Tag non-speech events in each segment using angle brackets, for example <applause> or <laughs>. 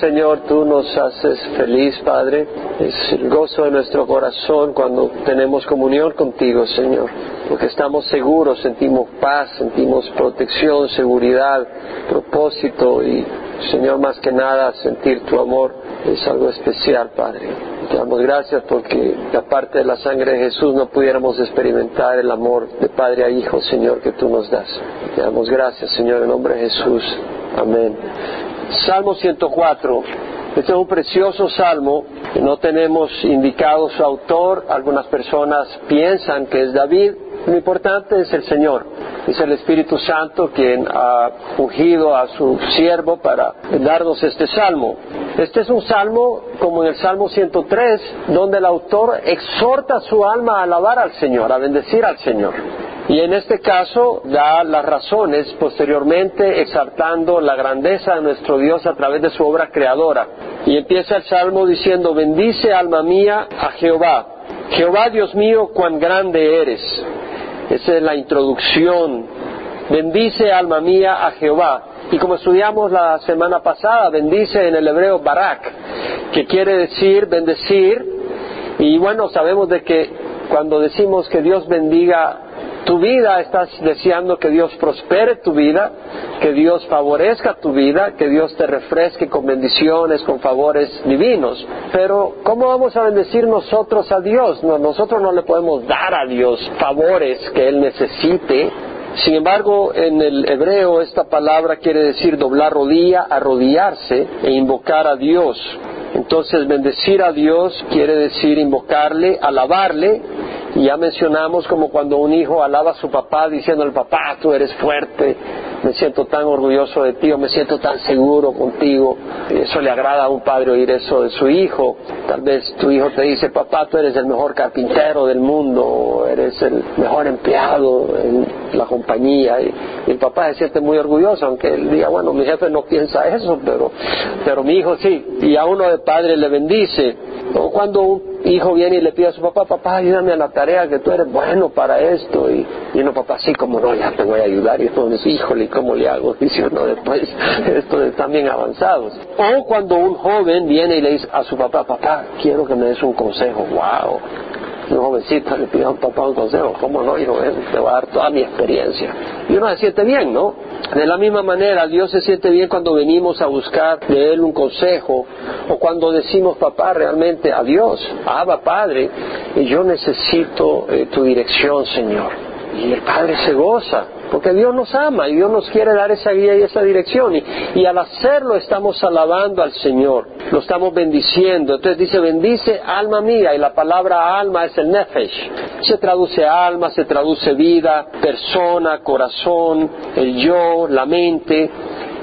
Señor, tú nos haces feliz, Padre. Es el gozo de nuestro corazón cuando tenemos comunión contigo, Señor. Porque estamos seguros, sentimos paz, sentimos protección, seguridad, propósito y, Señor, más que nada, sentir tu amor es algo especial, Padre. Te damos gracias porque, aparte de la sangre de Jesús, no pudiéramos experimentar el amor de Padre a Hijo, Señor, que tú nos das. Te damos gracias, Señor, en nombre de Jesús. Amén. Salmo 104. Este es un precioso salmo. No tenemos indicado su autor. Algunas personas piensan que es David. Lo importante es el Señor. Es el Espíritu Santo quien ha ungido a su siervo para darnos este salmo. Este es un salmo como en el Salmo 103, donde el autor exhorta su alma a alabar al Señor, a bendecir al Señor. Y en este caso da las razones posteriormente exaltando la grandeza de nuestro Dios a través de su obra creadora. Y empieza el salmo diciendo, bendice alma mía a Jehová. Jehová Dios mío, cuán grande eres. Esa es la introducción. Bendice alma mía a Jehová. Y como estudiamos la semana pasada, bendice en el hebreo barak, que quiere decir bendecir. Y bueno, sabemos de que cuando decimos que Dios bendiga tu vida, estás deseando que Dios prospere tu vida, que Dios favorezca tu vida, que Dios te refresque con bendiciones, con favores divinos. Pero, ¿cómo vamos a bendecir nosotros a Dios? nosotros no le podemos dar a Dios favores que Él necesite. Sin embargo, en el hebreo esta palabra quiere decir doblar rodilla, arrodillarse e invocar a Dios. Entonces, bendecir a Dios quiere decir invocarle, alabarle. Y ya mencionamos como cuando un hijo alaba a su papá diciendo papá, tú eres fuerte, me siento tan orgulloso de ti o me siento tan seguro contigo. Eso le agrada a un padre oír eso de su hijo. Tal vez tu hijo te dice, papá, tú eres el mejor carpintero del mundo, o eres el mejor empleado en la compañía. Y, el papá se siente muy orgulloso, aunque él diga, bueno, mi jefe no piensa eso, pero, pero mi hijo sí. Y a uno de padre le bendice. O cuando un hijo viene y le pide a su papá, papá, ayúdame a la tarea, que tú eres bueno para esto. Y, y no, papá, sí, como no, ya te voy a ayudar. Y entonces, híjole, ¿cómo le hago? Dice uno después, <laughs> estos están bien avanzados. O cuando un joven viene y le dice a su papá, papá, quiero que me des un consejo. ¡Wow! un jovencito le pide a un papá un consejo, ¿cómo no? Hijo, te voy a dar toda mi experiencia. Y uno se siente bien, ¿no? De la misma manera, Dios se siente bien cuando venimos a buscar de Él un consejo o cuando decimos, papá, realmente a Dios, Abba Padre, yo necesito eh, tu dirección, Señor. Y el Padre se goza, porque Dios nos ama y Dios nos quiere dar esa guía y esa dirección. Y, al hacerlo estamos alabando al Señor, lo estamos bendiciendo. Entonces dice, bendice alma mía, y la palabra alma es el nefesh. Se traduce alma, se traduce vida, persona, corazón, el yo, la mente.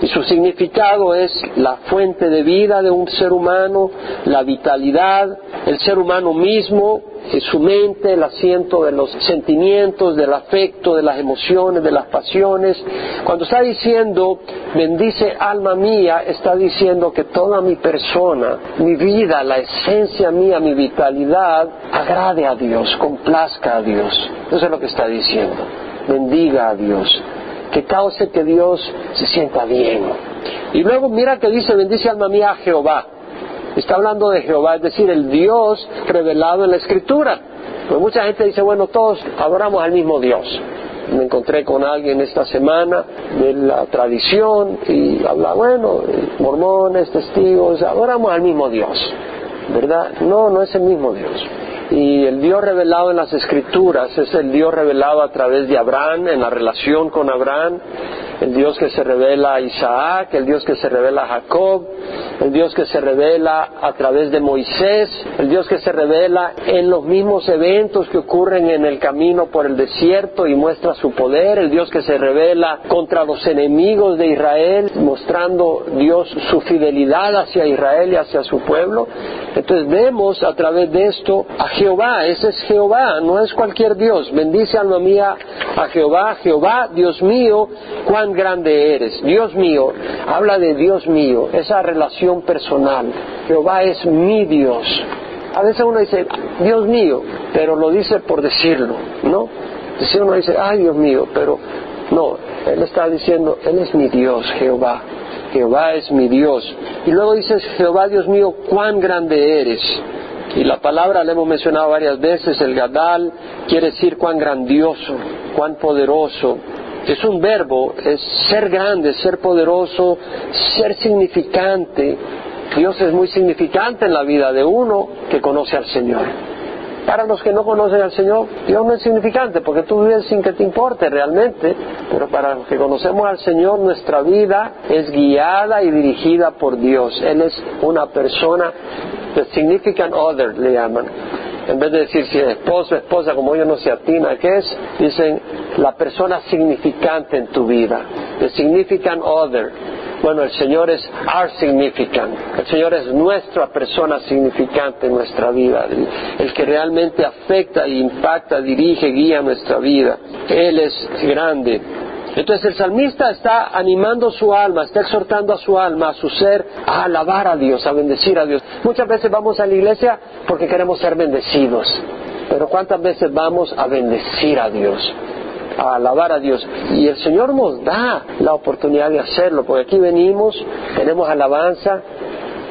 Y su significado es la fuente de vida de un ser humano, la vitalidad, el ser humano mismo, su mente, el asiento de los sentimientos, del afecto, de las emociones, de las pasiones. Cuando está diciendo, bendice alma mía, está diciendo que toda mi persona, mi vida, la esencia mía, mi vitalidad, agrade a Dios, complazca a Dios. Eso es lo que está diciendo. Bendiga a Dios. Que cause que Dios se sienta bien. Y luego mira que dice, bendice alma mía a Jehová. Está hablando de Jehová, es decir, el Dios revelado en la Escritura. Pues mucha gente dice, bueno, todos adoramos al mismo Dios. Me encontré con alguien esta semana de la tradición y habla, bueno, mormones, testigos, adoramos al mismo Dios. ¿Verdad? No, no es el mismo Dios. Y el Dios revelado en las Escrituras es el Dios revelado a través de Abraham, en la relación con Abraham, el Dios que se revela a Isaac, el Dios que se revela a Jacob, el Dios que se revela a través de Moisés, el Dios que se revela en los mismos eventos que ocurren en el camino por el desierto y muestra su poder, el Dios que se revela contra los enemigos de Israel, mostrando Dios su fidelidad hacia Israel y hacia su pueblo. Entonces vemos a través de esto a Jehová, ese es Jehová, no es cualquier Dios. Bendice alma mía a Jehová, Jehová, Dios mío, cuán grande eres. Dios mío, habla de Dios mío, esa relación personal. Jehová es mi Dios. A veces uno dice, Dios mío, pero lo dice por decirlo, ¿no? Si uno dice, ay Dios mío, pero no, Él está diciendo, Él es mi Dios, Jehová. Jehová es mi Dios. Y luego dices, Jehová Dios mío, cuán grande eres. Y la palabra la hemos mencionado varias veces, el Gadal quiere decir cuán grandioso, cuán poderoso. Es un verbo, es ser grande, ser poderoso, ser significante. Dios es muy significante en la vida de uno que conoce al Señor. Para los que no conocen al Señor, Dios no es significante porque tú vives sin que te importe realmente, pero para los que conocemos al Señor, nuestra vida es guiada y dirigida por Dios. Él es una persona, the significant other le llaman. En vez de decir si es esposo, esposa, como ellos no se atina, ¿qué es? Dicen la persona significante en tu vida, the significant other. Bueno, el Señor es our significant. El Señor es nuestra persona significante en nuestra vida. El, que realmente afecta, impacta, dirige, guía nuestra vida. Él es grande. Entonces el salmista está animando su alma, está exhortando a su alma, a su ser, a alabar a Dios, a bendecir a Dios. Muchas veces vamos a la iglesia porque queremos ser bendecidos, pero ¿cuántas veces vamos a bendecir a Dios? a alabar a Dios. Y el Señor nos da la oportunidad de hacerlo, porque aquí venimos, tenemos alabanza.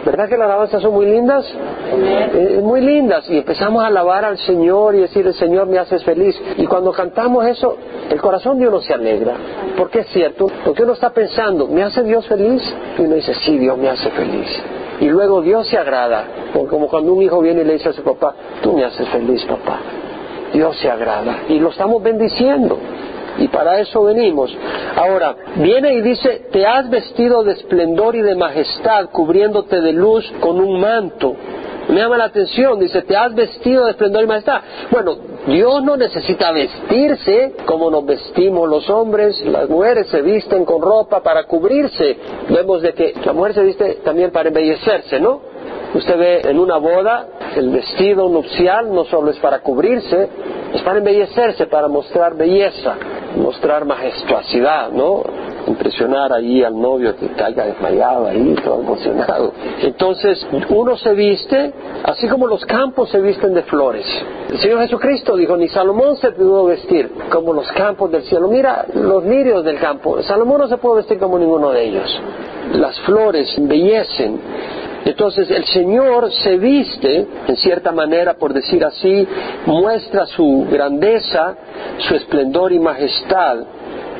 ¿Verdad que las alabanzas son muy lindas? Eh, muy lindas. Y empezamos a alabar al Señor y decir, el Señor me haces feliz. Y cuando cantamos eso, el corazón de uno se alegra. Porque es cierto, porque uno está pensando, ¿me hace Dios feliz? Y uno dice, sí, Dios me hace feliz. Y luego Dios se agrada, como cuando un hijo viene y le dice a su papá, tú me haces feliz, papá. Dios se agrada y lo estamos bendiciendo. Y para eso venimos. Ahora, viene y dice, te has vestido de esplendor y de majestad, cubriéndote de luz con un manto. Me llama la atención, dice, te has vestido de esplendor y majestad. Bueno, Dios no necesita vestirse como nos vestimos los hombres, las mujeres se visten con ropa para cubrirse. Vemos de que la mujer se viste también para embellecerse, ¿no? Usted ve en una boda, el vestido nupcial no solo es para cubrirse, es para embellecerse, para mostrar belleza, mostrar majestuosidad, ¿no? Impresionar ahí al novio que caiga desmayado ahí, todo emocionado. Entonces, uno se viste, así como los campos se visten de flores. El Señor Jesucristo dijo, ni Salomón se pudo vestir como los campos del cielo. Mira los lirios del campo. Salomón no se puede vestir como ninguno de ellos. Las flores embellecen entonces el Señor se viste, en cierta manera, por decir así, muestra su grandeza, su esplendor y majestad.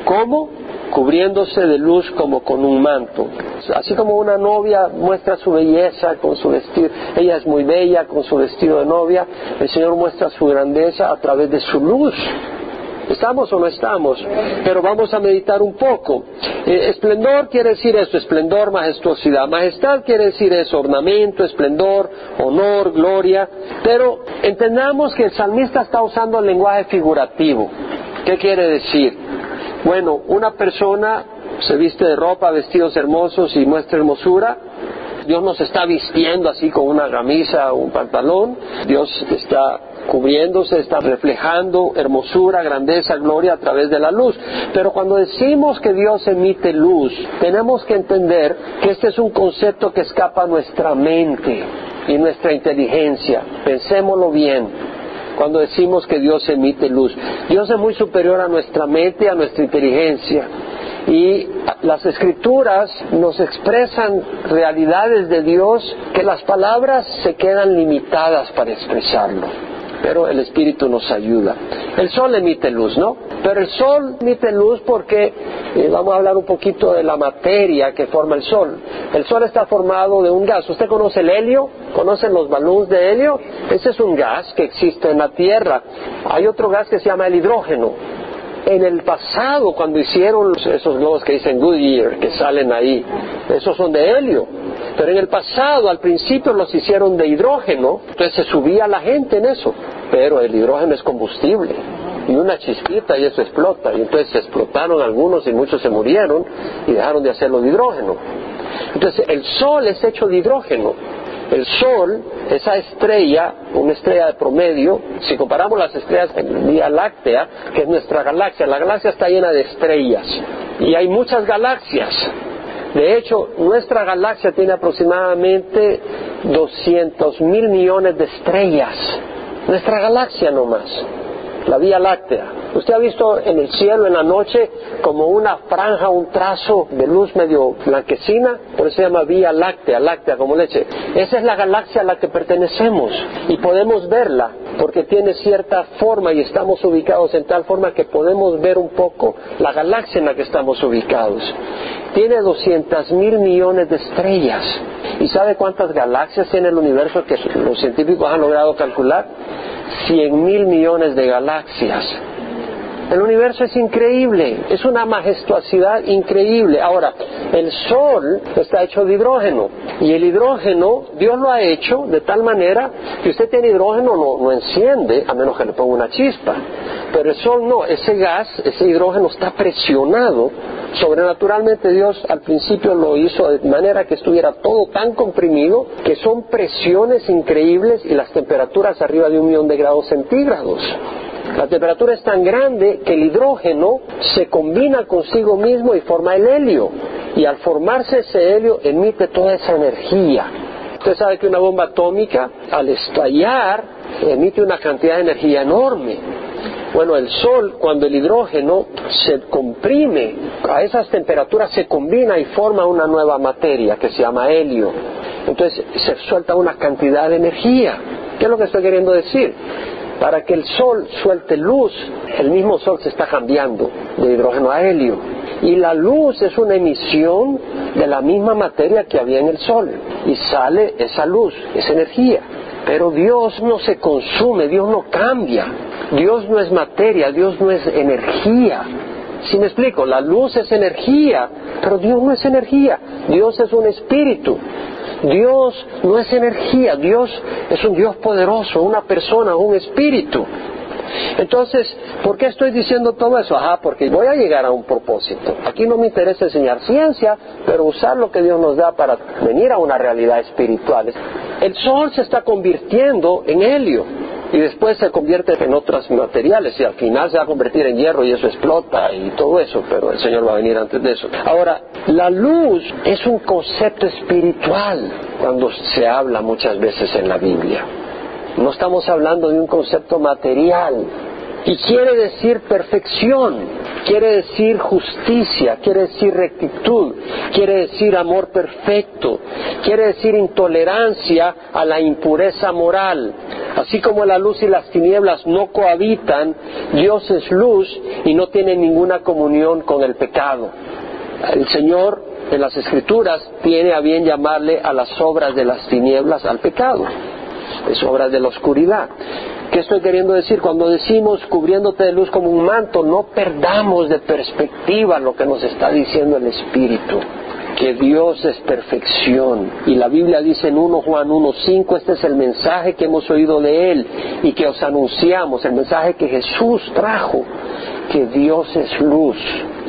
¿Cómo? Cubriéndose de luz como con un manto. Así como una novia muestra su belleza con su vestido, ella es muy bella con su vestido de novia, el Señor muestra su grandeza a través de su luz. ¿Estamos o no estamos? Pero vamos a meditar un poco. Eh, esplendor quiere decir eso, esplendor, majestuosidad. Majestad quiere decir eso, ornamento, esplendor, honor, gloria. Pero entendamos que el salmista está usando el lenguaje figurativo. ¿Qué quiere decir? Bueno, una persona se viste de ropa, vestidos hermosos y muestra hermosura. Dios nos está vistiendo así con una camisa o un pantalón. Dios está cubriéndose, está reflejando hermosura, grandeza, gloria a través de la luz. Pero cuando decimos que Dios emite luz, tenemos que entender que este es un concepto que escapa a nuestra mente y nuestra inteligencia. Pensémoslo bien cuando decimos que Dios emite luz. Dios es muy superior a nuestra mente, a nuestra inteligencia. Y las escrituras nos expresan realidades de Dios que las palabras se quedan limitadas para expresarlo pero el Espíritu nos ayuda. El sol emite luz, ¿no? Pero el sol emite luz porque, eh, vamos a hablar un poquito de la materia que forma el sol. El sol está formado de un gas. ¿Usted conoce el helio? ¿Conocen los balones de helio? Ese es un gas que existe en la Tierra. Hay otro gas que se llama el hidrógeno. En el pasado, cuando hicieron esos globos que dicen Goodyear, que salen ahí, esos son de helio. Pero en el pasado, al principio los hicieron de hidrógeno, entonces se subía la gente en eso. Pero el hidrógeno es combustible y una chispita y eso explota. Y entonces se explotaron algunos y muchos se murieron y dejaron de hacerlo de hidrógeno. Entonces el sol es hecho de hidrógeno el Sol, esa estrella, una estrella de promedio, si comparamos las estrellas en Vía Láctea, que es nuestra galaxia, la galaxia está llena de estrellas y hay muchas galaxias. De hecho, nuestra galaxia tiene aproximadamente 200 mil millones de estrellas. Nuestra galaxia nomás, la Vía Láctea. Usted ha visto en el cielo en la noche como una franja, un trazo de luz medio blanquecina, por eso se llama Vía Láctea, láctea como leche. Esa es la galaxia a la que pertenecemos y podemos verla porque tiene cierta forma y estamos ubicados en tal forma que podemos ver un poco la galaxia en la que estamos ubicados. Tiene 200 mil millones de estrellas. ¿Y sabe cuántas galaxias tiene el universo que los científicos han logrado calcular? 100 mil millones de galaxias. El universo es increíble, es una majestuosidad increíble. Ahora, el Sol está hecho de hidrógeno y el hidrógeno Dios lo ha hecho de tal manera que usted tiene hidrógeno no, no enciende a menos que le ponga una chispa. Pero el Sol no, ese gas, ese hidrógeno está presionado. Sobrenaturalmente Dios al principio lo hizo de manera que estuviera todo tan comprimido que son presiones increíbles y las temperaturas arriba de un millón de grados centígrados. La temperatura es tan grande que el hidrógeno se combina consigo mismo y forma el helio. Y al formarse ese helio emite toda esa energía. Usted sabe que una bomba atómica al estallar emite una cantidad de energía enorme. Bueno, el Sol, cuando el hidrógeno se comprime a esas temperaturas, se combina y forma una nueva materia que se llama helio. Entonces se suelta una cantidad de energía. ¿Qué es lo que estoy queriendo decir? Para que el Sol suelte luz, el mismo Sol se está cambiando de hidrógeno a helio. Y la luz es una emisión de la misma materia que había en el Sol. Y sale esa luz, esa energía. Pero Dios no se consume, Dios no cambia. Dios no es materia, Dios no es energía. Si me explico, la luz es energía, pero Dios no es energía, Dios es un espíritu. Dios no es energía, Dios es un Dios poderoso, una persona, un espíritu. Entonces, ¿por qué estoy diciendo todo eso? Ajá, porque voy a llegar a un propósito. Aquí no me interesa enseñar ciencia, pero usar lo que Dios nos da para venir a una realidad espiritual. El sol se está convirtiendo en helio y después se convierte en otros materiales y al final se va a convertir en hierro y eso explota y todo eso, pero el Señor va a venir antes de eso. Ahora, la luz es un concepto espiritual cuando se habla muchas veces en la Biblia. No estamos hablando de un concepto material. Y quiere decir perfección, quiere decir justicia, quiere decir rectitud, quiere decir amor perfecto, quiere decir intolerancia a la impureza moral. Así como la luz y las tinieblas no cohabitan, Dios es luz y no tiene ninguna comunión con el pecado. El Señor en las Escrituras tiene a bien llamarle a las obras de las tinieblas al pecado es obra de la oscuridad. ¿Qué estoy queriendo decir? Cuando decimos cubriéndote de luz como un manto, no perdamos de perspectiva lo que nos está diciendo el Espíritu que Dios es perfección. Y la Biblia dice en 1 Juan 1.5, este es el mensaje que hemos oído de Él y que os anunciamos, el mensaje que Jesús trajo, que Dios es luz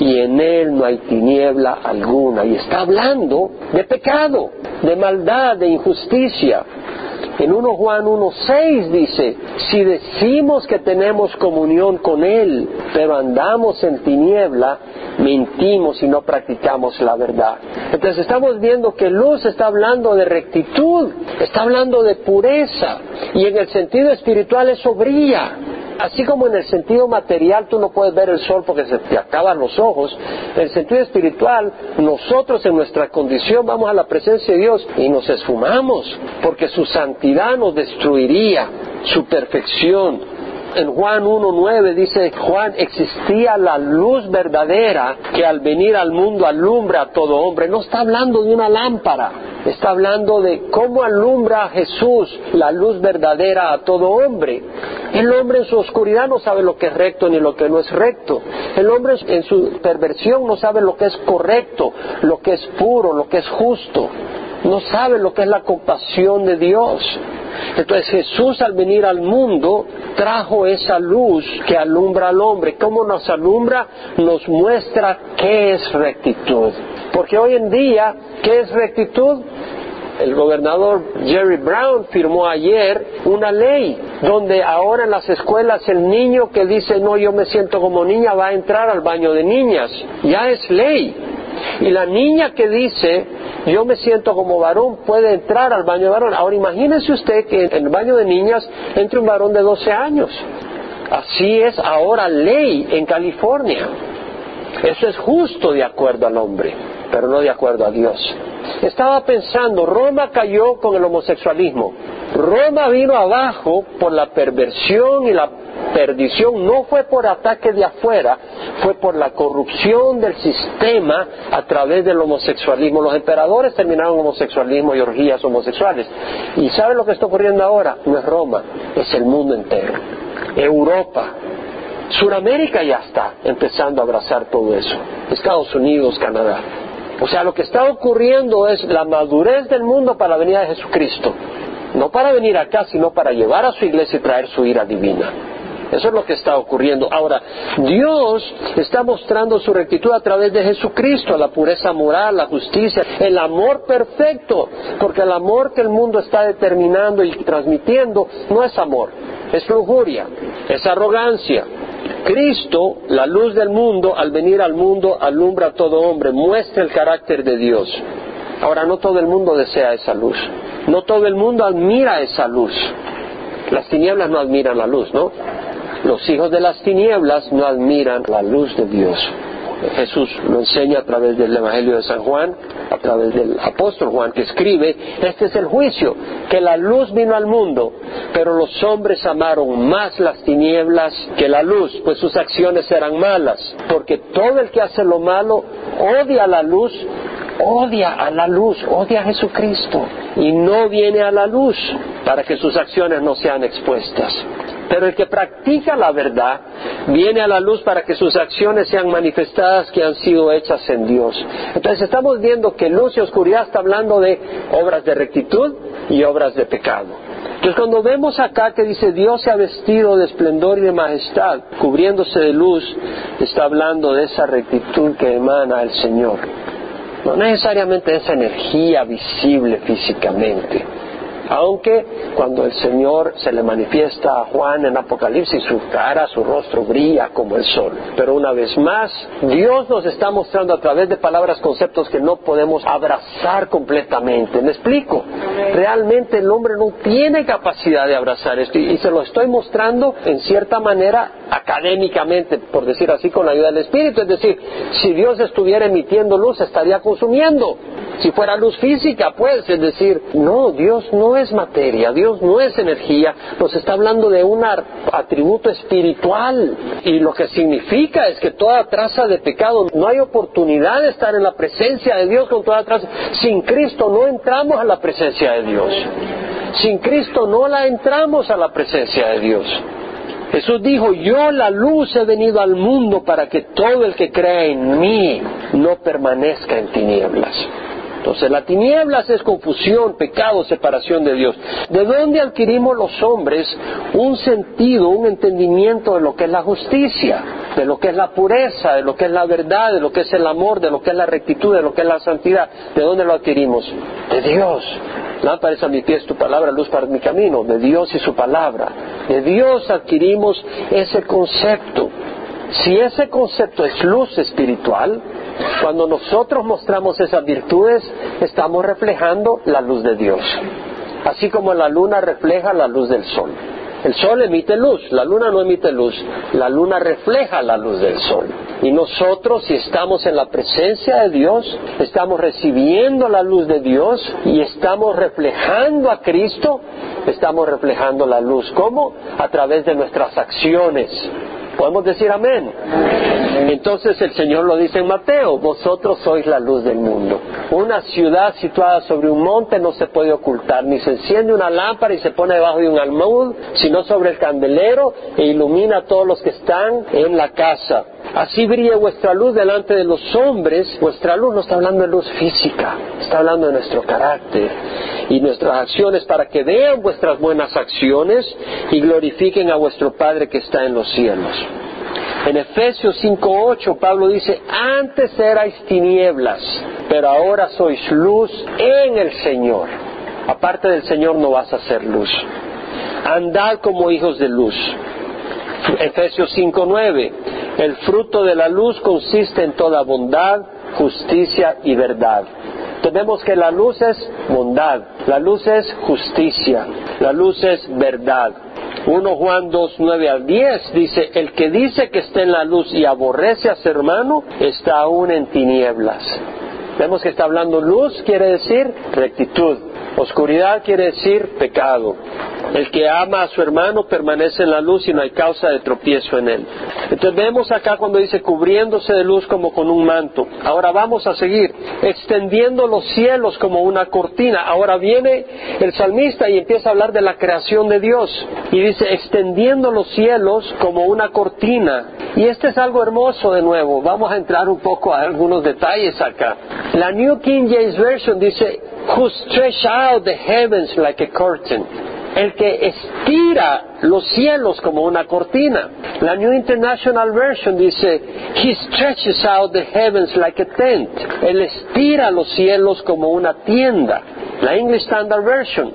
y en Él no hay tiniebla alguna. Y está hablando de pecado, de maldad, de injusticia. En 1 Juan 1.6 dice, si decimos que tenemos comunión con Él, pero andamos en tiniebla, mentimos y no practicamos la verdad. Entonces estamos viendo que luz está hablando de rectitud, está hablando de pureza, y en el sentido espiritual eso brilla. Así como en el sentido material tú no puedes ver el sol porque se te acaban los ojos, en el sentido espiritual nosotros en nuestra condición vamos a la presencia de Dios y nos esfumamos porque su santidad nos destruiría, su perfección, en Juan 1.9 dice, Juan, existía la luz verdadera que al venir al mundo alumbra a todo hombre. No está hablando de una lámpara, está hablando de cómo alumbra a Jesús la luz verdadera a todo hombre. El hombre en su oscuridad no sabe lo que es recto ni lo que no es recto. El hombre en su perversión no sabe lo que es correcto, lo que es puro, lo que es justo. No sabe lo que es la compasión de Dios. Entonces Jesús al venir al mundo trajo esa luz que alumbra al hombre. ¿Cómo nos alumbra? Nos muestra qué es rectitud. Porque hoy en día, ¿qué es rectitud? El gobernador Jerry Brown firmó ayer una ley donde ahora en las escuelas el niño que dice no yo me siento como niña va a entrar al baño de niñas. Ya es ley. Y la niña que dice yo me siento como varón, puede entrar al baño de varón. Ahora imagínese usted que en el baño de niñas entre un varón de 12 años. Así es ahora ley en California. Eso es justo de acuerdo al hombre, pero no de acuerdo a Dios. Estaba pensando, Roma cayó con el homosexualismo. Roma vino abajo por la perversión y la perdición. No fue por ataque de afuera, fue por la corrupción del sistema a través del homosexualismo. Los emperadores terminaron homosexualismo y orgías homosexuales. ¿Y sabe lo que está ocurriendo ahora? No es Roma, es el mundo entero. Europa, Suramérica ya está empezando a abrazar todo eso. Estados Unidos, Canadá. O sea, lo que está ocurriendo es la madurez del mundo para la venida de Jesucristo. No para venir acá, sino para llevar a su iglesia y traer su ira divina. Eso es lo que está ocurriendo. Ahora, Dios está mostrando su rectitud a través de Jesucristo, la pureza moral, la justicia, el amor perfecto, porque el amor que el mundo está determinando y transmitiendo no es amor, es lujuria, es arrogancia. Cristo, la luz del mundo, al venir al mundo, alumbra a todo hombre, muestra el carácter de Dios. Ahora, no todo el mundo desea esa luz, no todo el mundo admira esa luz. Las tinieblas no admiran la luz, ¿no? Los hijos de las tinieblas no admiran la luz de Dios. Jesús lo enseña a través del Evangelio de San Juan, a través del apóstol Juan que escribe, este es el juicio, que la luz vino al mundo, pero los hombres amaron más las tinieblas que la luz, pues sus acciones eran malas, porque todo el que hace lo malo odia la luz, odia a la luz, odia a Jesucristo y no viene a la luz para que sus acciones no sean expuestas. Pero el que practica la verdad viene a la luz para que sus acciones sean manifestadas que han sido hechas en Dios. Entonces estamos viendo que luz y oscuridad está hablando de obras de rectitud y obras de pecado. Entonces cuando vemos acá que dice Dios se ha vestido de esplendor y de majestad, cubriéndose de luz, está hablando de esa rectitud que emana el Señor. No necesariamente esa energía visible físicamente aunque cuando el Señor se le manifiesta a Juan en Apocalipsis, su cara, su rostro brilla como el sol. Pero una vez más, Dios nos está mostrando a través de palabras, conceptos que no podemos abrazar completamente. ¿Me explico? Realmente el hombre no tiene capacidad de abrazar esto y se lo estoy mostrando en cierta manera académicamente, por decir así, con la ayuda del Espíritu. Es decir, si Dios estuviera emitiendo luz, estaría consumiendo. Si fuera luz física, pues, es decir, no, Dios no es materia, Dios no es energía, nos está hablando de un atributo espiritual. Y lo que significa es que toda traza de pecado, no hay oportunidad de estar en la presencia de Dios con toda traza. Sin Cristo no entramos a la presencia de Dios. Sin Cristo no la entramos a la presencia de Dios. Jesús dijo, yo la luz he venido al mundo para que todo el que crea en mí no permanezca en tinieblas. Entonces la tinieblas es confusión, pecado, separación de Dios. ¿De dónde adquirimos los hombres un sentido, un entendimiento de lo que es la justicia, de lo que es la pureza, de lo que es la verdad, de lo que es el amor, de lo que es la rectitud, de lo que es la santidad? ¿De dónde lo adquirimos? De Dios. Lámpara es a mi pie tu palabra, luz para mi camino, de Dios y su palabra. De Dios adquirimos ese concepto. Si ese concepto es luz espiritual, cuando nosotros mostramos esas virtudes, estamos reflejando la luz de Dios. Así como la luna refleja la luz del sol. El sol emite luz, la luna no emite luz, la luna refleja la luz del sol. Y nosotros, si estamos en la presencia de Dios, estamos recibiendo la luz de Dios y estamos reflejando a Cristo, estamos reflejando la luz. ¿Cómo? A través de nuestras acciones, ¿Podemos decir amén? Entonces el Señor lo dice en Mateo, vosotros sois la luz del mundo. Una ciudad situada sobre un monte no se puede ocultar, ni se enciende una lámpara y se pone debajo de un almud, sino sobre el candelero e ilumina a todos los que están en la casa. Así brilla vuestra luz delante de los hombres. Vuestra luz no está hablando de luz física, está hablando de nuestro carácter y nuestras acciones para que vean vuestras buenas acciones y glorifiquen a vuestro Padre que está en los cielos. En Efesios 5.8 Pablo dice, antes erais tinieblas, pero ahora sois luz en el Señor. Aparte del Señor no vas a ser luz. Andad como hijos de luz. Efesios 5.9, el fruto de la luz consiste en toda bondad, justicia y verdad. Tenemos que la luz es bondad, la luz es justicia, la luz es verdad. 1 Juan 2, 9 al 10 dice, el que dice que está en la luz y aborrece a su hermano, está aún en tinieblas. Vemos que está hablando luz, quiere decir rectitud. Oscuridad quiere decir pecado. El que ama a su hermano permanece en la luz y no hay causa de tropiezo en él. Entonces vemos acá cuando dice cubriéndose de luz como con un manto. Ahora vamos a seguir extendiendo los cielos como una cortina. Ahora viene el salmista y empieza a hablar de la creación de Dios. Y dice extendiendo los cielos como una cortina. Y este es algo hermoso de nuevo. Vamos a entrar un poco a algunos detalles acá. La New King James Version dice who stretch out the heavens like a curtain. El que estira los cielos como una cortina. La New International Version dice, He stretches out the heavens like a tent. Él estira los cielos como una tienda. La English Standard Version,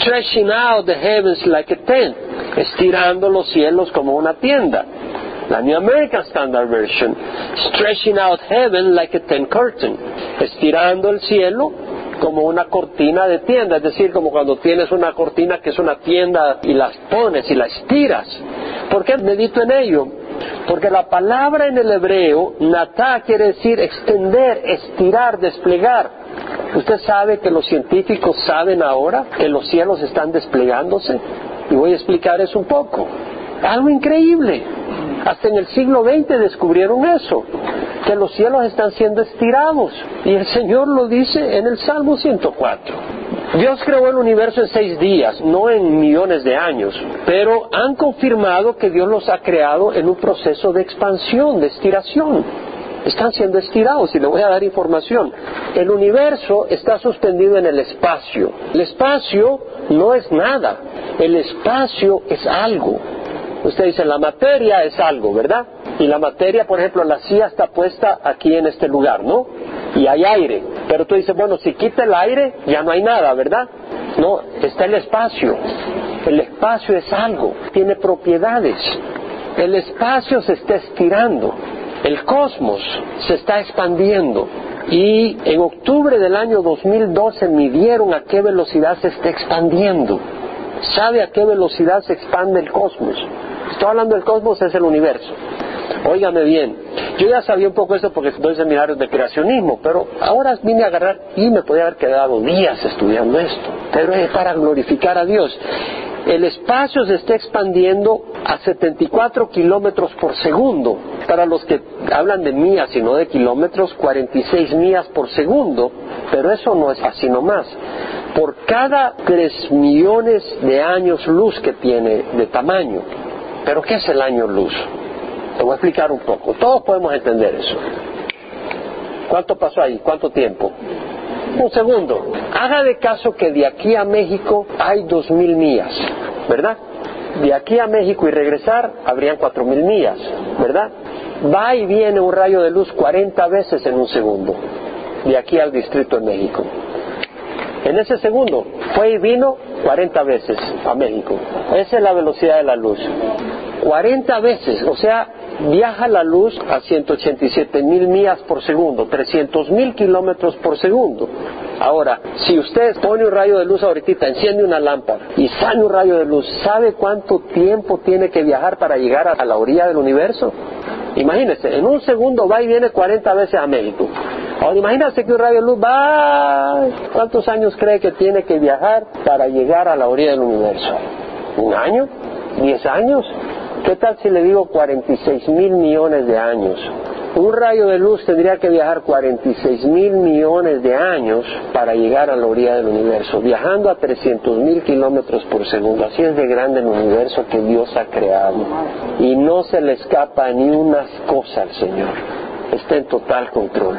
stretching out the heavens like a tent. Estirando los cielos como una tienda. La New American Standard Version, stretching out heaven like a tent curtain. Estirando el cielo como una cortina de tienda, es decir, como cuando tienes una cortina que es una tienda y las pones y la estiras. ¿Por qué medito en ello? Porque la palabra en el hebreo, natá, quiere decir extender, estirar, desplegar. Usted sabe que los científicos saben ahora que los cielos están desplegándose. Y voy a explicar eso un poco. Algo increíble. Hasta en el siglo XX descubrieron eso que los cielos están siendo estirados. Y el Señor lo dice en el Salmo 104. Dios creó el universo en seis días, no en millones de años, pero han confirmado que Dios los ha creado en un proceso de expansión, de estiración. Están siendo estirados y le voy a dar información. El universo está suspendido en el espacio. El espacio no es nada. El espacio es algo. Usted dice, la materia es algo, ¿verdad? Y la materia, por ejemplo, la silla está puesta aquí en este lugar, ¿no? Y hay aire. Pero tú dices, bueno, si quita el aire, ya no hay nada, ¿verdad? No, está el espacio. El espacio es algo, tiene propiedades. El espacio se está estirando. El cosmos se está expandiendo. Y en octubre del año 2012 midieron a qué velocidad se está expandiendo. ¿Sabe a qué velocidad se expande el cosmos? Estoy hablando del cosmos, es el universo. Óigame bien, yo ya sabía un poco eso porque doy seminarios de creacionismo, pero ahora vine a agarrar y me podía haber quedado días estudiando esto, pero es para glorificar a Dios. El espacio se está expandiendo a 74 kilómetros por segundo. Para los que hablan de millas y no de kilómetros, 46 millas por segundo. Pero eso no es así nomás. Por cada 3 millones de años luz que tiene de tamaño. ¿Pero qué es el año luz? Te voy a explicar un poco. Todos podemos entender eso. ¿Cuánto pasó ahí? ¿Cuánto tiempo? Un segundo. Haga de caso que de aquí a México hay dos mil millas, ¿verdad? De aquí a México y regresar habrían cuatro mil millas, ¿verdad? Va y viene un rayo de luz 40 veces en un segundo, de aquí al Distrito de México. En ese segundo fue y vino 40 veces a México. Esa es la velocidad de la luz. 40 veces, o sea, viaja la luz a 187 mil millas por segundo, 300 mil kilómetros por segundo. Ahora, si usted pone un rayo de luz ahorita, enciende una lámpara y sale un rayo de luz, ¿sabe cuánto tiempo tiene que viajar para llegar a la orilla del universo? Imagínese, en un segundo va y viene 40 veces a México. Ahora imagínese que un rayo de luz va... ¿Cuántos años cree que tiene que viajar para llegar a la orilla del universo? ¿Un año? ¿Diez años? ¿Qué tal si le digo 46 mil millones de años? Un rayo de luz tendría que viajar 46 mil millones de años para llegar a la orilla del universo, viajando a 300 mil kilómetros por segundo. Así es de grande el universo que Dios ha creado. Y no se le escapa ni una cosa al Señor. Está en total control.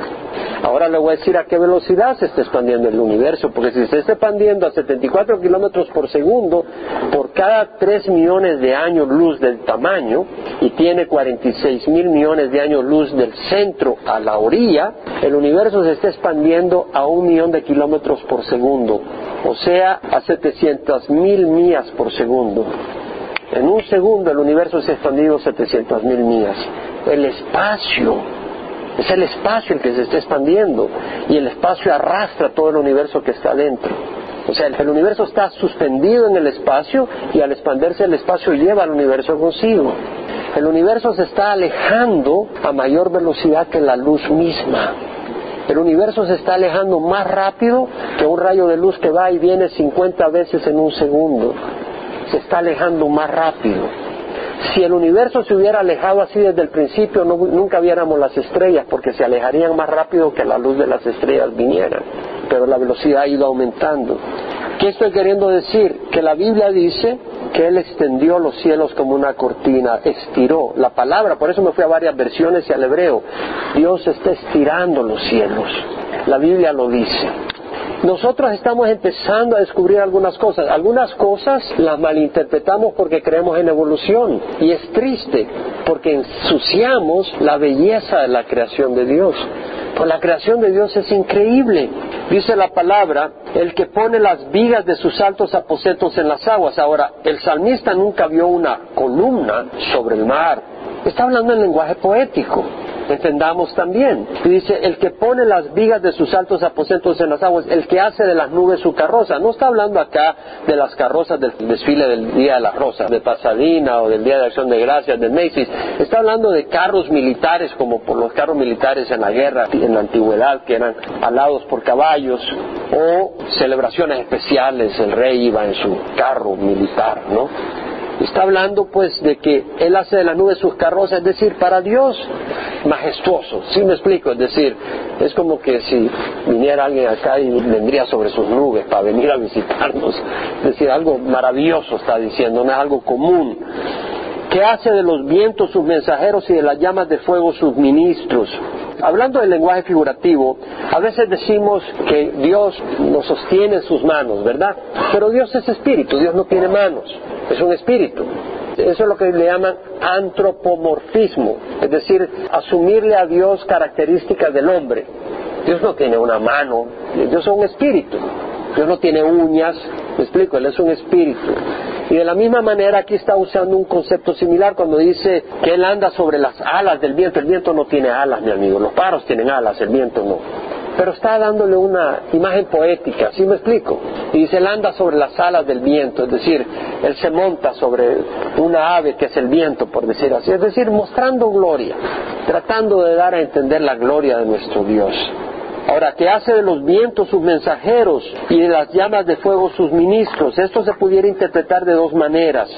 Ahora le voy a decir a qué velocidad se está expandiendo el universo, porque si se está expandiendo a 74 kilómetros por segundo por cada 3 millones de años luz del tamaño y tiene 46 mil millones de años luz del centro a la orilla, el universo se está expandiendo a un millón de kilómetros por segundo, o sea, a 700 mil millas por segundo. En un segundo el universo se ha expandido 700 mil millas. El espacio es el espacio el que se está expandiendo y el espacio arrastra todo el universo que está dentro. O sea, el universo está suspendido en el espacio y al expandirse el espacio lleva al universo consigo. El universo se está alejando a mayor velocidad que la luz misma. El universo se está alejando más rápido que un rayo de luz que va y viene 50 veces en un segundo. Se está alejando más rápido. Si el universo se hubiera alejado así desde el principio, nunca viéramos las estrellas, porque se alejarían más rápido que la luz de las estrellas viniera. Pero la velocidad ha ido aumentando. ¿Qué estoy queriendo decir? Que la Biblia dice que Él extendió los cielos como una cortina, estiró la palabra, por eso me fui a varias versiones y al hebreo. Dios está estirando los cielos. La Biblia lo dice. Nosotros estamos empezando a descubrir algunas cosas. Algunas cosas las malinterpretamos porque creemos en evolución. Y es triste porque ensuciamos la belleza de la creación de Dios. Pues la creación de Dios es increíble. Dice la palabra, el que pone las vigas de sus altos aposentos en las aguas. Ahora, el salmista nunca vio una columna sobre el mar. Está hablando en lenguaje poético entendamos también. dice, el que pone las vigas de sus altos aposentos en las aguas, el que hace de las nubes su carroza. No está hablando acá de las carrozas del desfile del Día de las Rosas, de Pasadena o del Día de Acción de Gracias, de Macy's. Está hablando de carros militares, como por los carros militares en la guerra, en la antigüedad, que eran alados por caballos, o celebraciones especiales, el rey iba en su carro militar, ¿no? Está hablando pues de que Él hace de la nube sus carrozas, es decir, para Dios majestuoso, ¿sí me explico? Es decir, es como que si viniera alguien acá y vendría sobre sus nubes para venir a visitarnos, es decir, algo maravilloso está diciendo, no es algo común. ¿Qué hace de los vientos sus mensajeros y de las llamas de fuego sus ministros? Hablando del lenguaje figurativo, a veces decimos que Dios nos sostiene en sus manos, ¿verdad? Pero Dios es espíritu, Dios no tiene manos, es un espíritu. Eso es lo que le llaman antropomorfismo, es decir, asumirle a Dios características del hombre. Dios no tiene una mano, Dios es un espíritu. Dios no tiene uñas, me explico, Él es un espíritu. Y de la misma manera aquí está usando un concepto similar cuando dice que Él anda sobre las alas del viento. El viento no tiene alas, mi amigo. Los pájaros tienen alas, el viento no. Pero está dándole una imagen poética, ¿sí me explico? Y dice, Él anda sobre las alas del viento, es decir, Él se monta sobre una ave que es el viento, por decir así. Es decir, mostrando gloria, tratando de dar a entender la gloria de nuestro Dios. Ahora, ¿qué hace de los vientos sus mensajeros y de las llamas de fuego sus ministros? Esto se pudiera interpretar de dos maneras.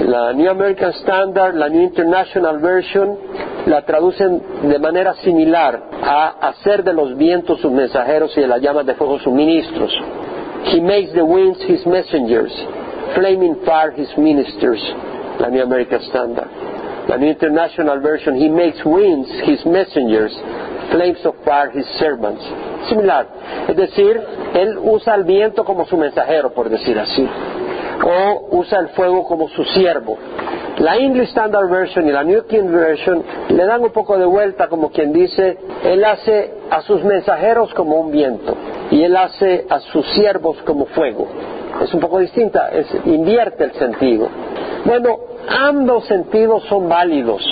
La New American Standard, la New International Version, la traducen de manera similar a hacer de los vientos sus mensajeros y de las llamas de fuego sus ministros. He makes the winds his messengers, flaming fire his ministers, la New American Standard. La New International Version, he makes winds his messengers, flames of fire his servants. Similar. Es decir, él usa el viento como su mensajero, por decir así. O usa el fuego como su siervo. La English Standard Version y la New King Version le dan un poco de vuelta como quien dice, él hace a sus mensajeros como un viento y él hace a sus siervos como fuego. Es un poco distinta, es, invierte el sentido. Bueno, ambos sentidos son válidos.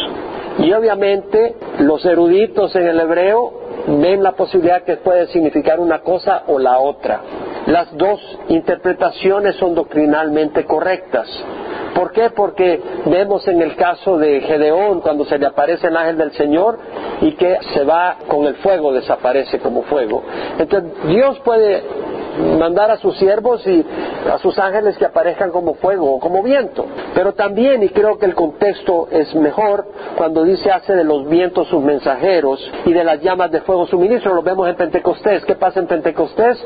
Y obviamente los eruditos en el hebreo ven la posibilidad que puede significar una cosa o la otra. Las dos interpretaciones son doctrinalmente correctas. ¿Por qué? Porque vemos en el caso de Gedeón, cuando se le aparece el ángel del Señor y que se va con el fuego, desaparece como fuego. Entonces, Dios puede mandar a sus siervos y a sus ángeles que aparezcan como fuego o como viento. Pero también, y creo que el contexto es mejor, cuando dice hace de los vientos sus mensajeros y de las llamas de fuego su ministro, lo vemos en Pentecostés. ¿Qué pasa en Pentecostés?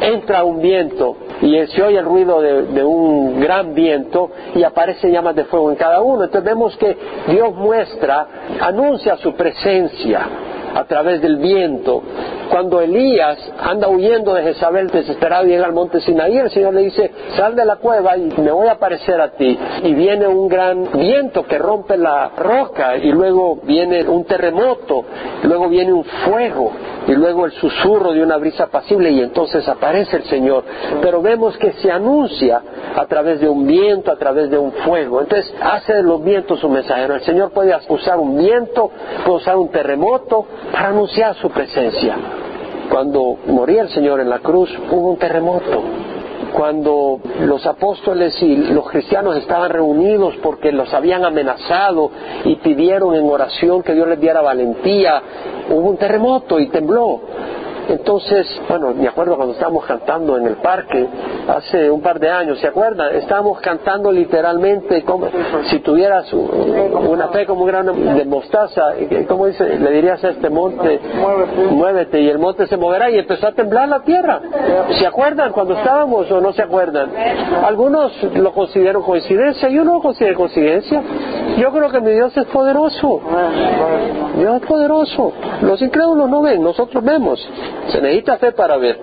Entra un viento y se oye el ruido de, de un gran viento y aparecen llamas de fuego en cada uno. Entonces vemos que Dios muestra, anuncia su presencia a través del viento. Cuando Elías anda huyendo de Jezabel desesperado y llega al monte Sinaí, el Señor le dice, sal de la cueva y me voy a aparecer a ti. Y viene un gran viento que rompe la roca y luego viene un terremoto, luego viene un fuego y luego el susurro de una brisa pasible y entonces aparece el Señor. Pero vemos que se anuncia a través de un viento, a través de un fuego. Entonces hace de los vientos un mensajero. El Señor puede usar un viento, puede usar un terremoto para anunciar su presencia. Cuando moría el Señor en la cruz hubo un terremoto cuando los apóstoles y los cristianos estaban reunidos porque los habían amenazado y pidieron en oración que Dios les diera valentía, hubo un terremoto y tembló. Entonces, bueno, me acuerdo cuando estábamos cantando en el parque hace un par de años, ¿se acuerdan? Estábamos cantando literalmente como si tuvieras una fe como un grano de mostaza, ¿cómo dice? Le dirías a este monte, muévete y el monte se moverá y empezó a temblar la tierra. ¿Se acuerdan cuando estábamos o no se acuerdan? Algunos lo consideran coincidencia, yo no lo considero coincidencia. Yo creo que mi Dios es poderoso. Dios es poderoso. Los incrédulos no ven, nosotros vemos. Se necesita fe para ver.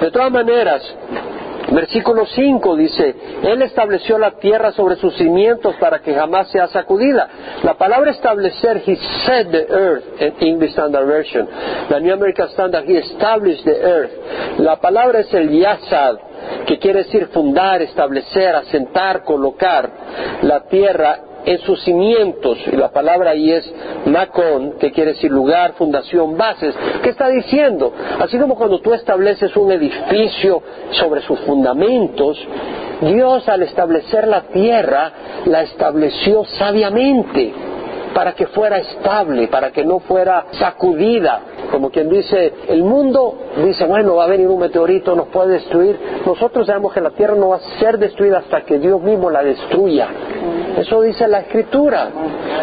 De todas maneras, versículo 5 dice, Él estableció la tierra sobre sus cimientos para que jamás sea sacudida. La palabra establecer, He set the earth, en English Standard Version. La New American Standard, He established the earth. La palabra es el yasad, que quiere decir fundar, establecer, asentar, colocar la tierra en sus cimientos, y la palabra ahí es macon, que quiere decir lugar, fundación, bases. ¿Qué está diciendo? Así como cuando tú estableces un edificio sobre sus fundamentos, Dios al establecer la tierra la estableció sabiamente para que fuera estable, para que no fuera sacudida. Como quien dice, el mundo dice, bueno, va a venir un meteorito, nos puede destruir. Nosotros sabemos que la tierra no va a ser destruida hasta que Dios mismo la destruya. Eso dice la escritura.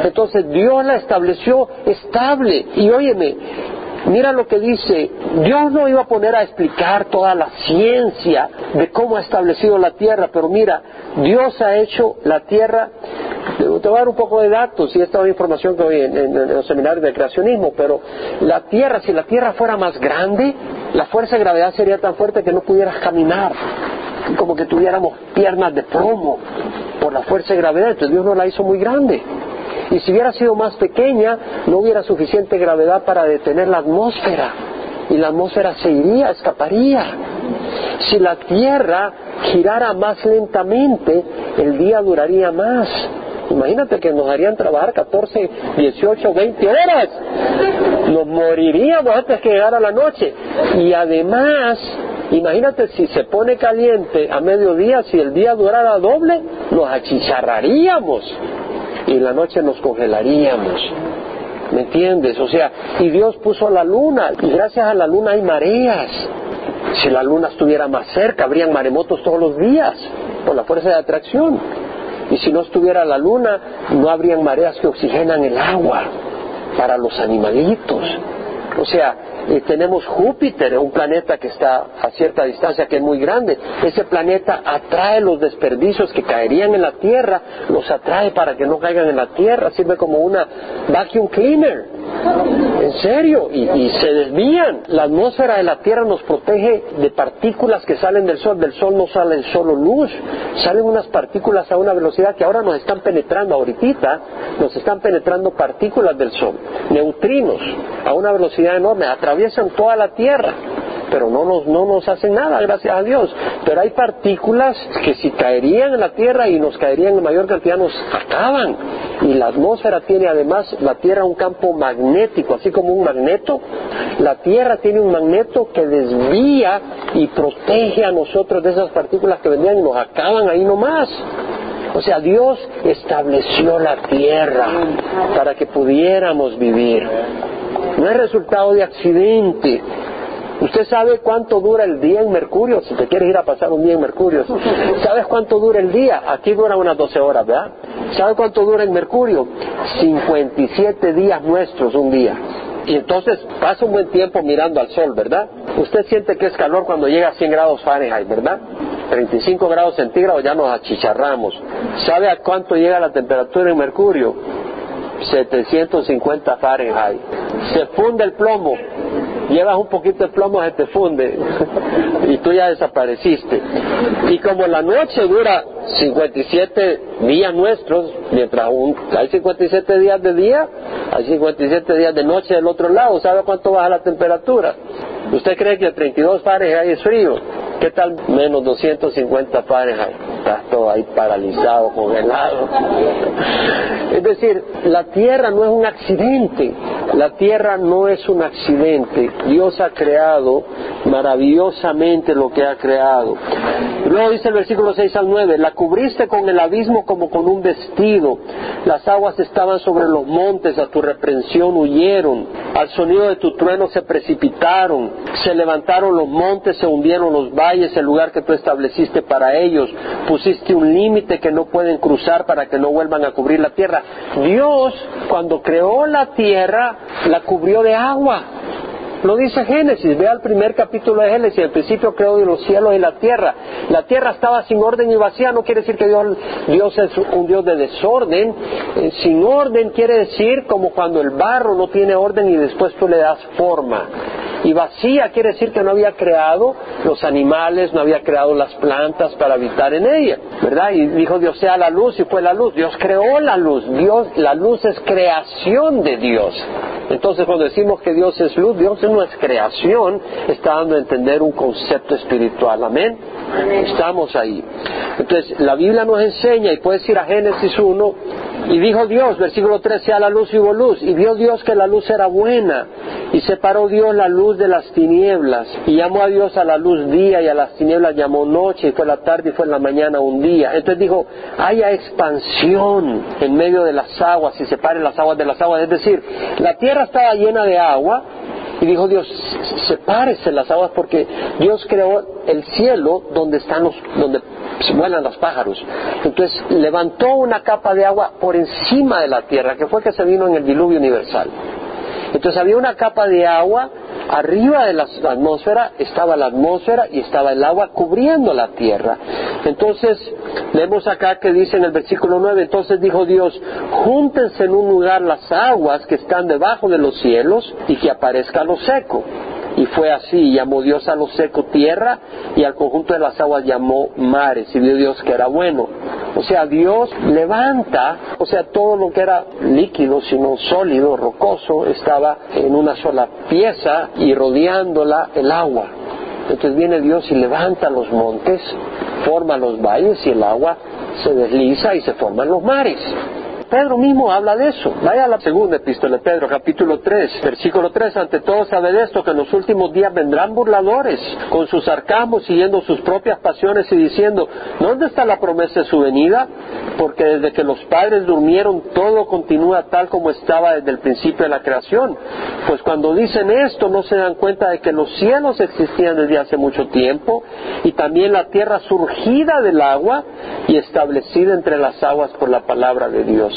Entonces Dios la estableció estable. Y óyeme, Mira lo que dice, Dios no iba a poner a explicar toda la ciencia de cómo ha establecido la tierra, pero mira, Dios ha hecho la tierra, te voy a dar un poco de datos y esta es información que hoy en, en, los seminarios de creacionismo, pero la tierra, si la tierra fuera más grande, la fuerza de gravedad sería tan fuerte que no pudieras caminar, como que tuviéramos piernas de plomo por la fuerza de gravedad, entonces Dios no la hizo muy grande. Y si hubiera sido más pequeña, no hubiera suficiente gravedad para detener la atmósfera. Y la atmósfera se iría, escaparía. Si la Tierra girara más lentamente, el día duraría más. Imagínate que nos harían trabajar 14, 18, 20 horas. Nos moriríamos antes que llegara la noche. Y además, imagínate si se pone caliente a mediodía, si el día durara doble, nos achicharraríamos y en la noche nos congelaríamos. ¿Me entiendes? O sea, y Dios puso la luna y gracias a la luna hay mareas. Si la luna estuviera más cerca, habrían maremotos todos los días por la fuerza de atracción. Y si no estuviera la luna, no habrían mareas que oxigenan el agua para los animalitos. O sea, tenemos Júpiter, un planeta que está a cierta distancia, que es muy grande. Ese planeta atrae los desperdicios que caerían en la Tierra, los atrae para que no caigan en la Tierra, sirve como una vacuum cleaner. En serio, y, se desvían. La atmósfera de la Tierra nos protege de partículas que salen del Sol. Del Sol no salen solo luz, salen unas partículas a una velocidad que ahora nos están penetrando, ahorita nos están penetrando partículas del Sol, neutrinos, a una velocidad enorme, atraviesan toda la Tierra pero no nos, no nos hacen nada, gracias a Dios. Pero hay partículas que si caerían en la Tierra y nos caerían en mayor cantidad nos acaban. Y la atmósfera tiene además, la Tierra un campo magnético, así como un magneto. La Tierra tiene un magneto que desvía y protege a nosotros de esas partículas que vendrían y nos acaban ahí nomás. O sea, Dios estableció la tierra para que pudiéramos vivir. No es resultado de accidente, ¿Usted sabe cuánto dura el día en Mercurio? Si te quieres ir a pasar un día en Mercurio. ¿Sabes cuánto dura el día? Aquí dura unas 12 horas, ¿verdad? ¿Sabe cuánto dura en Mercurio? 57 días nuestros un día. Y entonces pasa un buen tiempo mirando al sol, ¿verdad? Usted siente que es calor cuando llega a 100 grados Fahrenheit, ¿verdad? 35 grados centígrados ya nos achicharramos. ¿Sabe a cuánto llega la temperatura en Mercurio? 750 Fahrenheit. Se funde el plomo llevas un poquito de plomo se te funde <laughs> y tú ya desapareciste. Y como la noche dura 57 días nuestros, mientras hay 57 días de día, hay 57 días de noche del otro lado, ¿sabe cuánto baja la temperatura? ¿Usted cree que el 32 Fahrenheit es frío? ¿Qué tal menos 250 Fahrenheit? Estás todo ahí paralizado, congelado. Es decir, la tierra no es un accidente, la tierra no es un accidente. Dios ha creado maravillosamente lo que ha creado. Luego dice el versículo 6 al 9, la cubriste con el abismo como con un vestido, las aguas estaban sobre los montes, a tu reprensión huyeron, al sonido de tu trueno se precipitaron, se levantaron los montes, se hundieron los valles, el lugar que tú estableciste para ellos, pusiste un límite que no pueden cruzar para que no vuelvan a cubrir la tierra. Dios, cuando creó la tierra, la cubrió de agua. Lo dice Génesis, ve al primer capítulo de Génesis, al principio creó los cielos y la tierra. La tierra estaba sin orden y vacía, no quiere decir que Dios, Dios es un Dios de desorden. Eh, sin orden quiere decir como cuando el barro no tiene orden y después tú le das forma. Y vacía quiere decir que no había creado los animales, no había creado las plantas para habitar en ella, ¿verdad? Y dijo Dios sea la luz y fue la luz. Dios creó la luz. Dios, la luz es creación de Dios. Entonces cuando decimos que Dios es luz, Dios no es creación, está dando a entender un concepto espiritual. Amén. Estamos ahí. Entonces la Biblia nos enseña y puedes ir a Génesis 1 y dijo Dios, versículo 13, a la luz y hubo luz. Y vio Dios que la luz era buena. Y separó Dios la luz de las tinieblas. Y llamó a Dios a la luz día y a las tinieblas llamó noche. Y fue la tarde y fue la mañana un día. Entonces dijo, haya expansión en medio de las aguas y separe las aguas de las aguas. Es decir, la tierra estaba llena de agua. Y dijo Dios, sepárese las aguas porque Dios creó el cielo donde están los, donde vuelan los pájaros. Entonces levantó una capa de agua por encima de la tierra, que fue que se vino en el diluvio universal. Entonces había una capa de agua, arriba de la atmósfera estaba la atmósfera y estaba el agua cubriendo la tierra. Entonces, leemos acá que dice en el versículo 9, entonces dijo Dios, júntense en un lugar las aguas que están debajo de los cielos y que aparezca lo seco. Y fue así, llamó Dios a lo seco tierra y al conjunto de las aguas llamó mares y vio Dios que era bueno. O sea, Dios levanta, o sea, todo lo que era líquido, sino sólido, rocoso, estaba en una sola pieza y rodeándola el agua. Entonces viene Dios y levanta los montes, forma los valles y el agua se desliza y se forman los mares. Pedro mismo habla de eso. Vaya a la segunda epístola de Pedro, capítulo 3, versículo 3. Ante todo sabe esto, que en los últimos días vendrán burladores con sus sarcasmos, siguiendo sus propias pasiones y diciendo, ¿dónde está la promesa de su venida? Porque desde que los padres durmieron, todo continúa tal como estaba desde el principio de la creación. Pues cuando dicen esto, no se dan cuenta de que los cielos existían desde hace mucho tiempo y también la tierra surgida del agua y establecida entre las aguas por la palabra de Dios.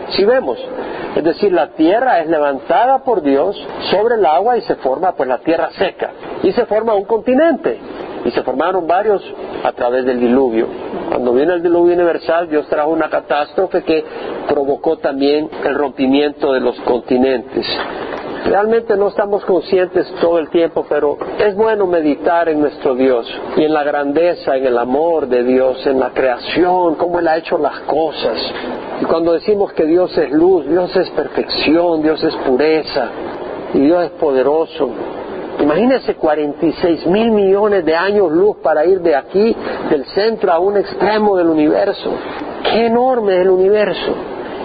Si vemos, es decir, la tierra es levantada por Dios sobre el agua y se forma pues la tierra seca y se forma un continente y se formaron varios a través del diluvio. Cuando viene el diluvio universal, Dios trajo una catástrofe que provocó también el rompimiento de los continentes. Realmente no estamos conscientes todo el tiempo, pero es bueno meditar en nuestro Dios y en la grandeza, en el amor de Dios, en la creación, cómo Él ha hecho las cosas. Y cuando decimos que Dios es luz, Dios es perfección, Dios es pureza y Dios es poderoso. Imagínense 46 mil millones de años luz para ir de aquí, del centro a un extremo del universo. ¡Qué enorme es el universo!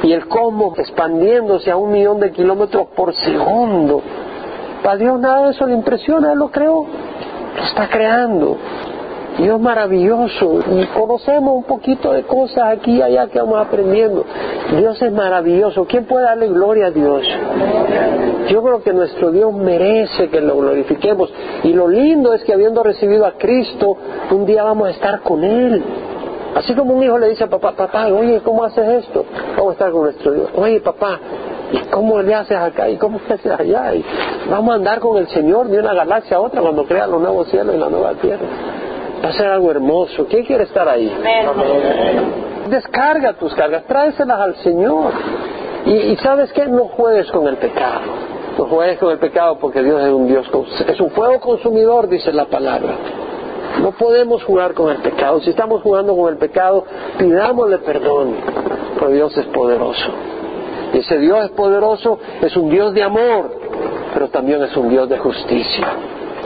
y el cosmos expandiéndose a un millón de kilómetros por segundo. Para Dios nada de eso le impresiona, Él lo creó, lo está creando. Dios maravilloso y conocemos un poquito de cosas aquí y allá que vamos aprendiendo. Dios es maravilloso. ¿Quién puede darle gloria a Dios? Yo creo que nuestro Dios merece que lo glorifiquemos. Y lo lindo es que habiendo recibido a Cristo, un día vamos a estar con Él. Así como un hijo le dice a papá, papá, oye, ¿cómo haces esto? Vamos a estar con nuestro Dios. Oye, papá, ¿y cómo le haces acá? ¿Y cómo le haces allá? Y vamos a andar con el Señor de una galaxia a otra cuando crea los nuevos cielos y la nueva tierra. Va a ser algo hermoso. ¿Quién quiere estar ahí? Descarga tus cargas, tráeselas al Señor. Y, y sabes qué? No juegues con el pecado. No juegues con el pecado porque Dios es un Dios, es un fuego consumidor, dice la palabra. No podemos jugar con el pecado. Si estamos jugando con el pecado, pidámosle perdón, porque Dios es poderoso. Y ese Dios es poderoso, es un Dios de amor, pero también es un Dios de justicia.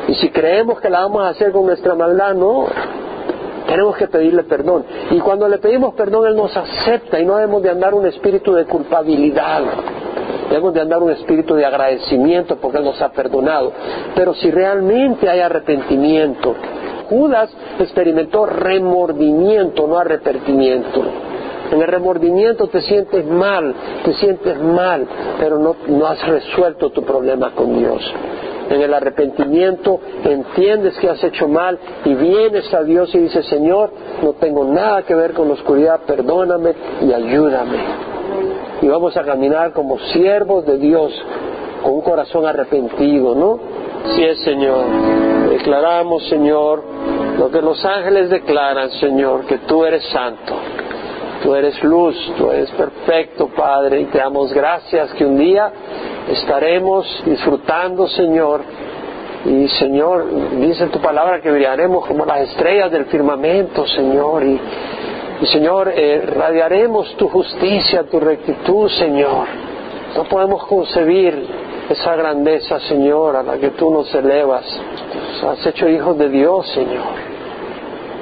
Y si creemos que la vamos a hacer con nuestra maldad, no. Tenemos que pedirle perdón. Y cuando le pedimos perdón, Él nos acepta y no debemos de andar un espíritu de culpabilidad. Debemos de andar un espíritu de agradecimiento porque Él nos ha perdonado. Pero si realmente hay arrepentimiento, Judas experimentó remordimiento, no arrepentimiento. En el remordimiento te sientes mal, te sientes mal, pero no, no has resuelto tu problema con Dios. En el arrepentimiento entiendes que has hecho mal y vienes a Dios y dices, Señor, no tengo nada que ver con la oscuridad, perdóname y ayúdame. Y vamos a caminar como siervos de Dios, con un corazón arrepentido, ¿no? Sí es, Señor. Declaramos, Señor, lo que los ángeles declaran, Señor, que tú eres santo. Tú eres luz, tú eres perfecto, Padre, y te damos gracias que un día estaremos disfrutando, Señor. Y Señor, dice tu palabra que brillaremos como las estrellas del firmamento, Señor. Y, Señor, eh, radiaremos tu justicia, tu rectitud, Señor. No podemos concebir esa grandeza, Señor, a la que tú nos elevas. Nos has hecho hijos de Dios, Señor.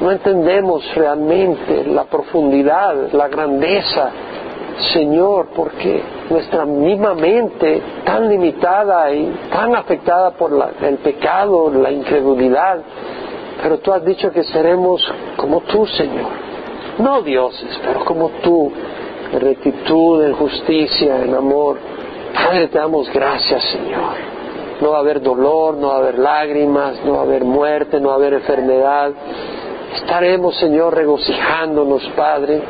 No entendemos realmente la profundidad, la grandeza, Señor, porque nuestra misma mente tan limitada y tan afectada por el pecado, la incredulidad, pero tú has dicho que seremos como tú, Señor. No dioses, pero como tú, en rectitud, en justicia, en amor. Padre, te damos gracias, Señor. No va a haber dolor, no va a haber lágrimas, no va a haber muerte, no va a haber enfermedad. Estaremos, Señor, regocijándonos, Padre.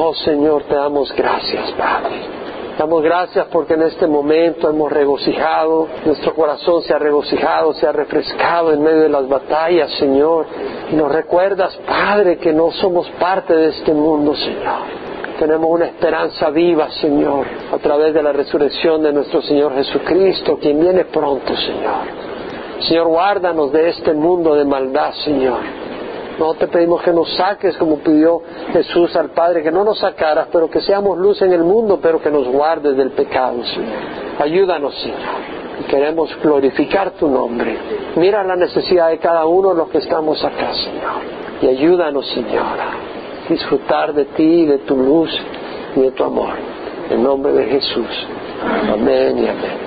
Oh, Señor, te damos gracias, Padre. Damos gracias porque en este momento hemos regocijado, nuestro corazón se ha regocijado, se ha refrescado en medio de las batallas, Señor. Y nos recuerdas, Padre, que no somos parte de este mundo, Señor. Tenemos una esperanza viva, Señor, a través de la resurrección de nuestro Señor Jesucristo, quien viene pronto, Señor. Señor, guárdanos de este mundo de maldad, Señor. No te pedimos que nos saques como pidió Jesús al Padre, que no nos sacaras, pero que seamos luz en el mundo, pero que nos guardes del pecado, Señor. Ayúdanos, Señor. Queremos glorificar tu nombre. Mira la necesidad de cada uno de los que estamos acá, Señor. Y ayúdanos, Señor, a disfrutar de ti, de tu luz y de tu amor. En nombre de Jesús. Amén y amén.